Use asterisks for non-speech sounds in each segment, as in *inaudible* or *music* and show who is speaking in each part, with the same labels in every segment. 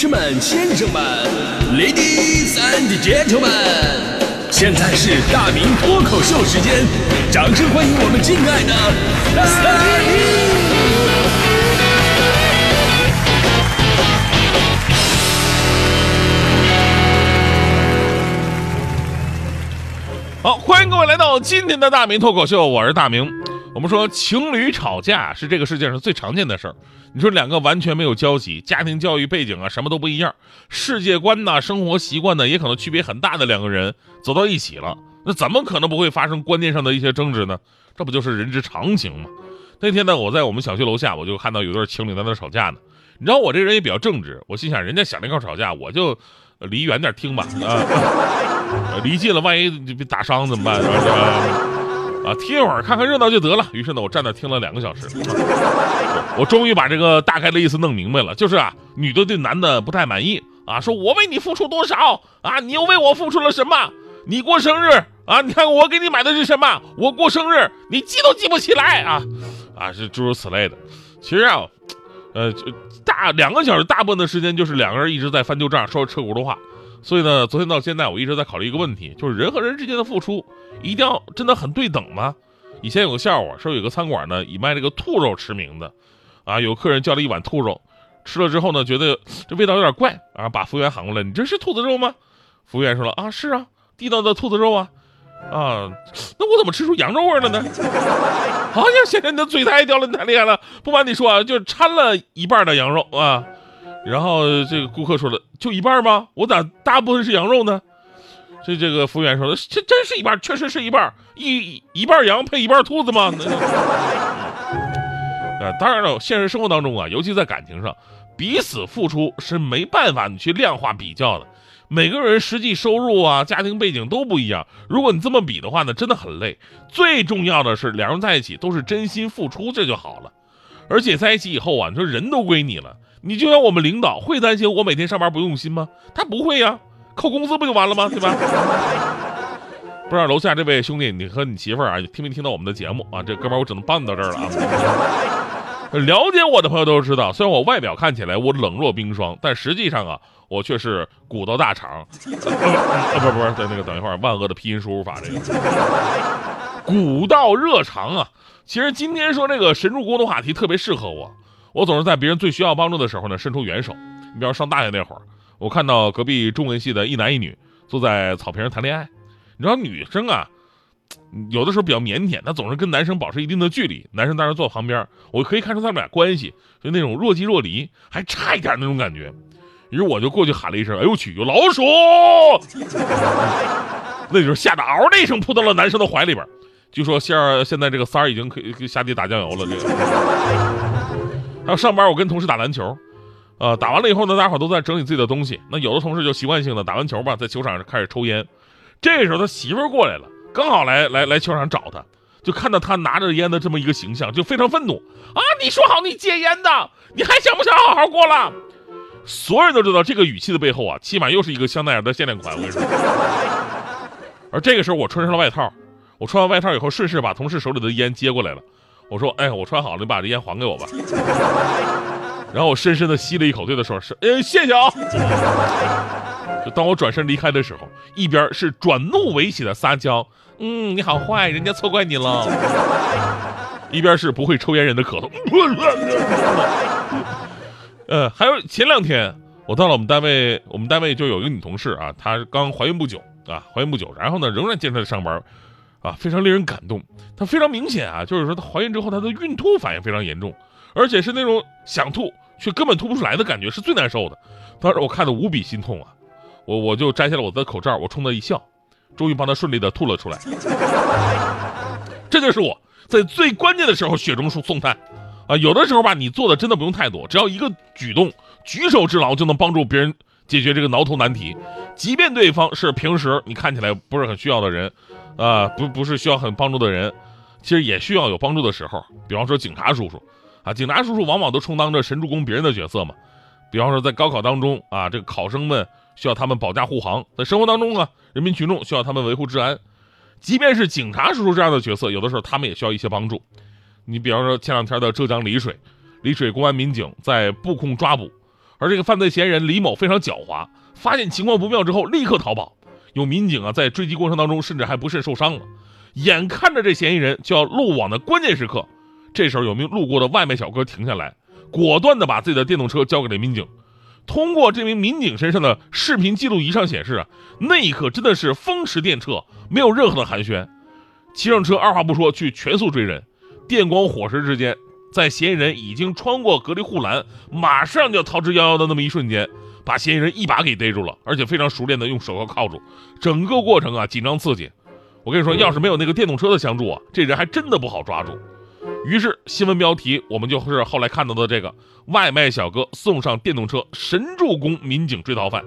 Speaker 1: 士们、先生们，Ladies and Gentlemen，现在是大明脱口秀时间，掌声欢迎我们敬爱的大明！
Speaker 2: 好，欢迎各位来到今天的大明脱口秀，我是大明。我们说情侣吵架是这个世界上最常见的事儿。你说两个完全没有交集，家庭教育背景啊什么都不一样，世界观呐、生活习惯呢也可能区别很大的两个人走到一起了，那怎么可能不会发生观念上的一些争执呢？这不就是人之常情吗？那天呢，我在我们小区楼下，我就看到有对情侣在那吵架呢。你知道我这人也比较正直，我心想人家想那块吵架，我就离远点听吧啊，离近了万一被打伤怎么办？是吧？啊，听一会儿看看热闹就得了。于是呢，我站那听了两个小时，*laughs* 我终于把这个大概的意思弄明白了，就是啊，女的对男的不太满意啊，说我为你付出多少啊，你又为我付出了什么？你过生日啊，你看我给你买的是什么？我过生日你记都记不起来啊，啊，是诸如此类的。其实啊，呃，大两个小时大部分的时间就是两个人一直在翻旧账，说扯轱辘话。所以呢，昨天到现在我一直在考虑一个问题，就是人和人之间的付出一定要真的很对等吗？以前有个笑话，说有个餐馆呢以卖这个兔肉驰名的，啊，有客人叫了一碗兔肉，吃了之后呢，觉得这味道有点怪啊，把服务员喊过来，你这是兔子肉吗？服务员说了啊，是啊，地道的兔子肉啊，啊，那我怎么吃出羊肉味了呢？哎呀，现在你的嘴太刁了，你太厉害了，不瞒你说啊，就掺了一半的羊肉啊。然后这个顾客说了，就一半吗？我咋大部分是羊肉呢？这这个服务员说的，这真是一半，确实是一半，一一半羊配一半兔子吗？啊，当然了，现实生活当中啊，尤其在感情上，彼此付出是没办法你去量化比较的。每个人实际收入啊、家庭背景都不一样，如果你这么比的话呢，真的很累。最重要的是，两人在一起都是真心付出，这就好了。而且在一起以后啊，你说人都归你了。你就像我们领导会担心我每天上班不用心吗？他不会呀，扣工资不就完了吗？对吧？不知道楼下这位兄弟，你和你媳妇儿啊，听没听到我们的节目啊？这哥们儿我只能帮你到这儿了啊。了解我的朋友都知道，虽然我外表看起来我冷若冰霜，但实际上啊，我却是古道大肠。啊不不是，在那个等一会儿，万恶的拼音输入法这个古道热肠啊。其实今天说这个神助攻的话题特别适合我。我总是在别人最需要帮助的时候呢，伸出援手。你比方上大学那会儿，我看到隔壁中文系的一男一女坐在草坪上谈恋爱。你知道女生啊，有的时候比较腼腆，她总是跟男生保持一定的距离。男生当时坐旁边，我可以看出他们俩关系就那种若即若离，还差一点那种感觉。于是我就过去喊了一声：“哎呦我去，有老鼠！” *laughs* 那时候吓得嗷的一声扑到了男生的怀里边。据说现现在这个三儿已经可以下地打酱油了，这个。然后上班，我跟同事打篮球，呃，打完了以后呢，大家伙都在整理自己的东西。那有的同事就习惯性的打完球吧，在球场上开始抽烟。这个时候他媳妇儿过来了，刚好来来来球场找他，就看到他拿着烟的这么一个形象，就非常愤怒啊！你说好你戒烟的，你还想不想好好过了？所有人都知道这个语气的背后啊，起码又是一个香奈儿的限量款。我跟你说。*laughs* 而这个时候我穿上了外套，我穿完外套以后，顺势把同事手里的烟接过来了。我说，哎，我穿好了，你把这烟还给我吧。*laughs* 然后我深深的吸了一口，对他说：“是，哎，谢谢啊。*laughs* ”就当我转身离开的时候，一边是转怒为喜的撒娇，嗯，你好坏，人家错怪你了。*laughs* 一边是不会抽烟人的咳嗽。呃，还有前两天我到了我们单位，我们单位就有一个女同事啊，她刚怀孕不久啊，怀孕不久，然后呢，仍然坚持上班。啊，非常令人感动。她非常明显啊，就是说她怀孕之后，她的孕吐反应非常严重，而且是那种想吐却根本吐不出来的感觉，是最难受的。当时我看的无比心痛啊，我我就摘下了我的口罩，我冲她一笑，终于帮她顺利的吐了出来。这就是我在最关键的时候雪中送送炭啊！有的时候吧，你做的真的不用太多，只要一个举动，举手之劳就能帮助别人解决这个挠头难题，即便对方是平时你看起来不是很需要的人。啊，不不是需要很帮助的人，其实也需要有帮助的时候。比方说警察叔叔，啊，警察叔叔往往都充当着神助攻别人的角色嘛。比方说在高考当中啊，这个考生们需要他们保驾护航；在生活当中啊，人民群众需要他们维护治安。即便是警察叔叔这样的角色，有的时候他们也需要一些帮助。你比方说前两天的浙江丽水，丽水公安民警在布控抓捕，而这个犯罪嫌疑人李某非常狡猾，发现情况不妙之后立刻逃跑。有民警啊在追击过程当中，甚至还不慎受伤了。眼看着这嫌疑人就要落网的关键时刻，这时候有名路过的外卖小哥停下来，果断的把自己的电动车交给了民警。通过这名民警身上的视频记录仪上显示啊，那一刻真的是风驰电掣，没有任何的寒暄。骑上车，二话不说去全速追人，电光火石之间，在嫌疑人已经穿过隔离护栏，马上就要逃之夭夭的那么一瞬间，把嫌疑人一把给逮住了，而且非常熟练的用手铐铐住。整个过程啊，紧张刺激。我跟你说，要是没有那个电动车的相助啊，这人还真的不好抓住。于是新闻标题我们就是后来看到的这个外卖小哥送上电动车，神助攻民警追逃犯。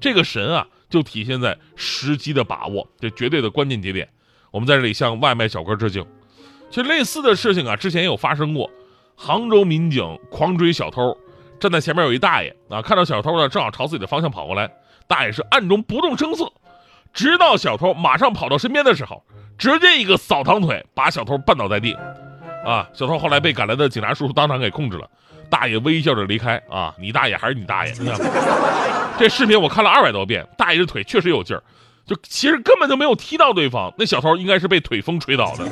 Speaker 2: 这个神啊，就体现在时机的把握，这绝对的关键节点。我们在这里向外卖小哥致敬。其实类似的事情啊，之前也有发生过。杭州民警狂追小偷，站在前面有一大爷啊，看到小偷呢，正好朝自己的方向跑过来，大爷是暗中不动声色，直到小偷马上跑到身边的时候，直接一个扫堂腿把小偷绊倒在地。啊，小偷后来被赶来的警察叔叔当场给控制了，大爷微笑着离开。啊，你大爷还是你大爷？这视频我看了二百多遍，大爷的腿确实有劲儿，就其实根本就没有踢到对方，那小偷应该是被腿风吹倒的。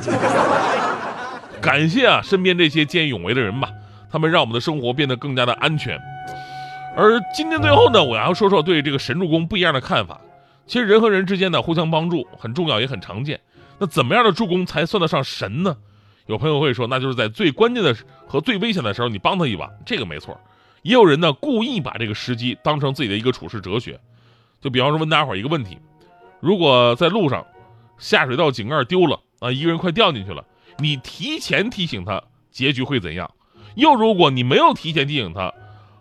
Speaker 2: 感谢啊，身边这些见义勇为的人吧，他们让我们的生活变得更加的安全。而今天最后呢，我要说说对这个神助攻不一样的看法。其实人和人之间呢，互相帮助很重要，也很常见。那怎么样的助攻才算得上神呢？有朋友会说，那就是在最关键的和最危险的时候，你帮他一把，这个没错。也有人呢，故意把这个时机当成自己的一个处事哲学。就比方说，问大家伙一个问题：如果在路上下水道井盖丢了啊，一个人快掉进去了，你提前提醒他，结局会怎样？又如果你没有提前提醒他，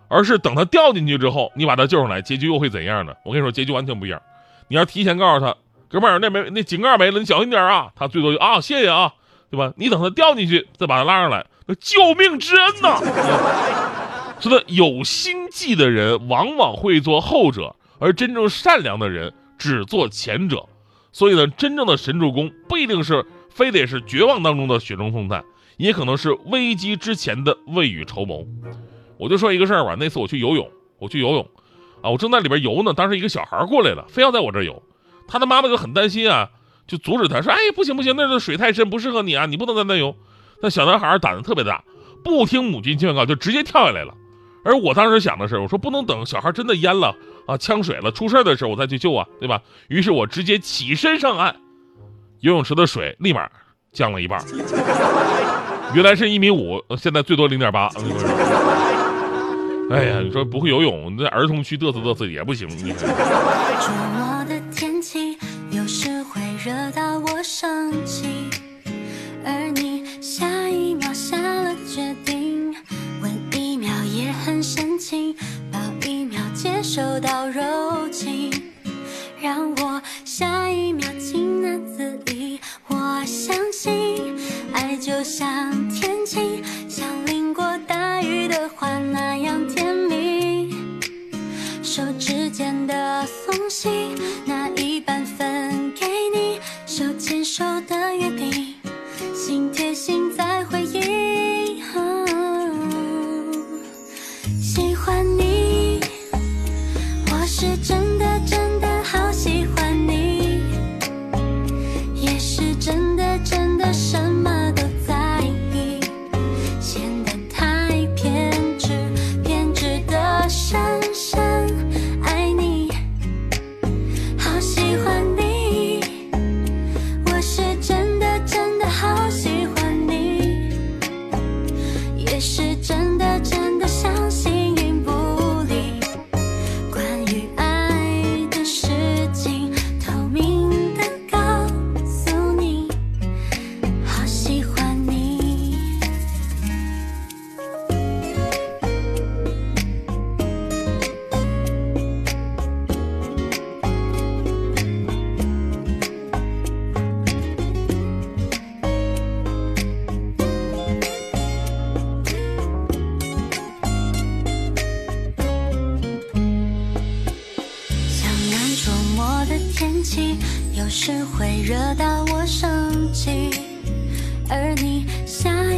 Speaker 2: 而是等他掉进去之后，你把他救上来，结局又会怎样呢？我跟你说，结局完全不一样。你要提前告诉他，哥们儿，那没那井盖没了，你小心点啊。他最多就啊，谢谢啊。对吧？你等他掉进去，再把他拉上来，那救命之恩呐！*laughs* 说的有心计的人往往会做后者，而真正善良的人只做前者。所以呢，真正的神助攻不一定是非得是绝望当中的雪中送炭，也可能是危机之前的未雨绸缪。我就说一个事儿吧，那次我去游泳，我去游泳，啊，我正在里边游呢，当时一个小孩过来了，非要在我这游，他的妈妈就很担心啊。就阻止他说：“哎，不行不行，那个水太深，不适合你啊，你不能在那游。”那小男孩胆子特别大，不听母亲劝告，就直接跳下来了。而我当时想的是，我说不能等小孩真的淹了啊，呛水了，出事的时候我再去救啊，对吧？于是我直接起身上岸，游泳池的水立马降了一半，原来是一米五，现在最多零点八。哎呀，你说不会游泳，在儿童区嘚瑟嘚瑟也不行。
Speaker 3: 而你受到柔情，让我下一秒情难自已。我相信爱就像天晴，惹到我生气，而你下一秒下。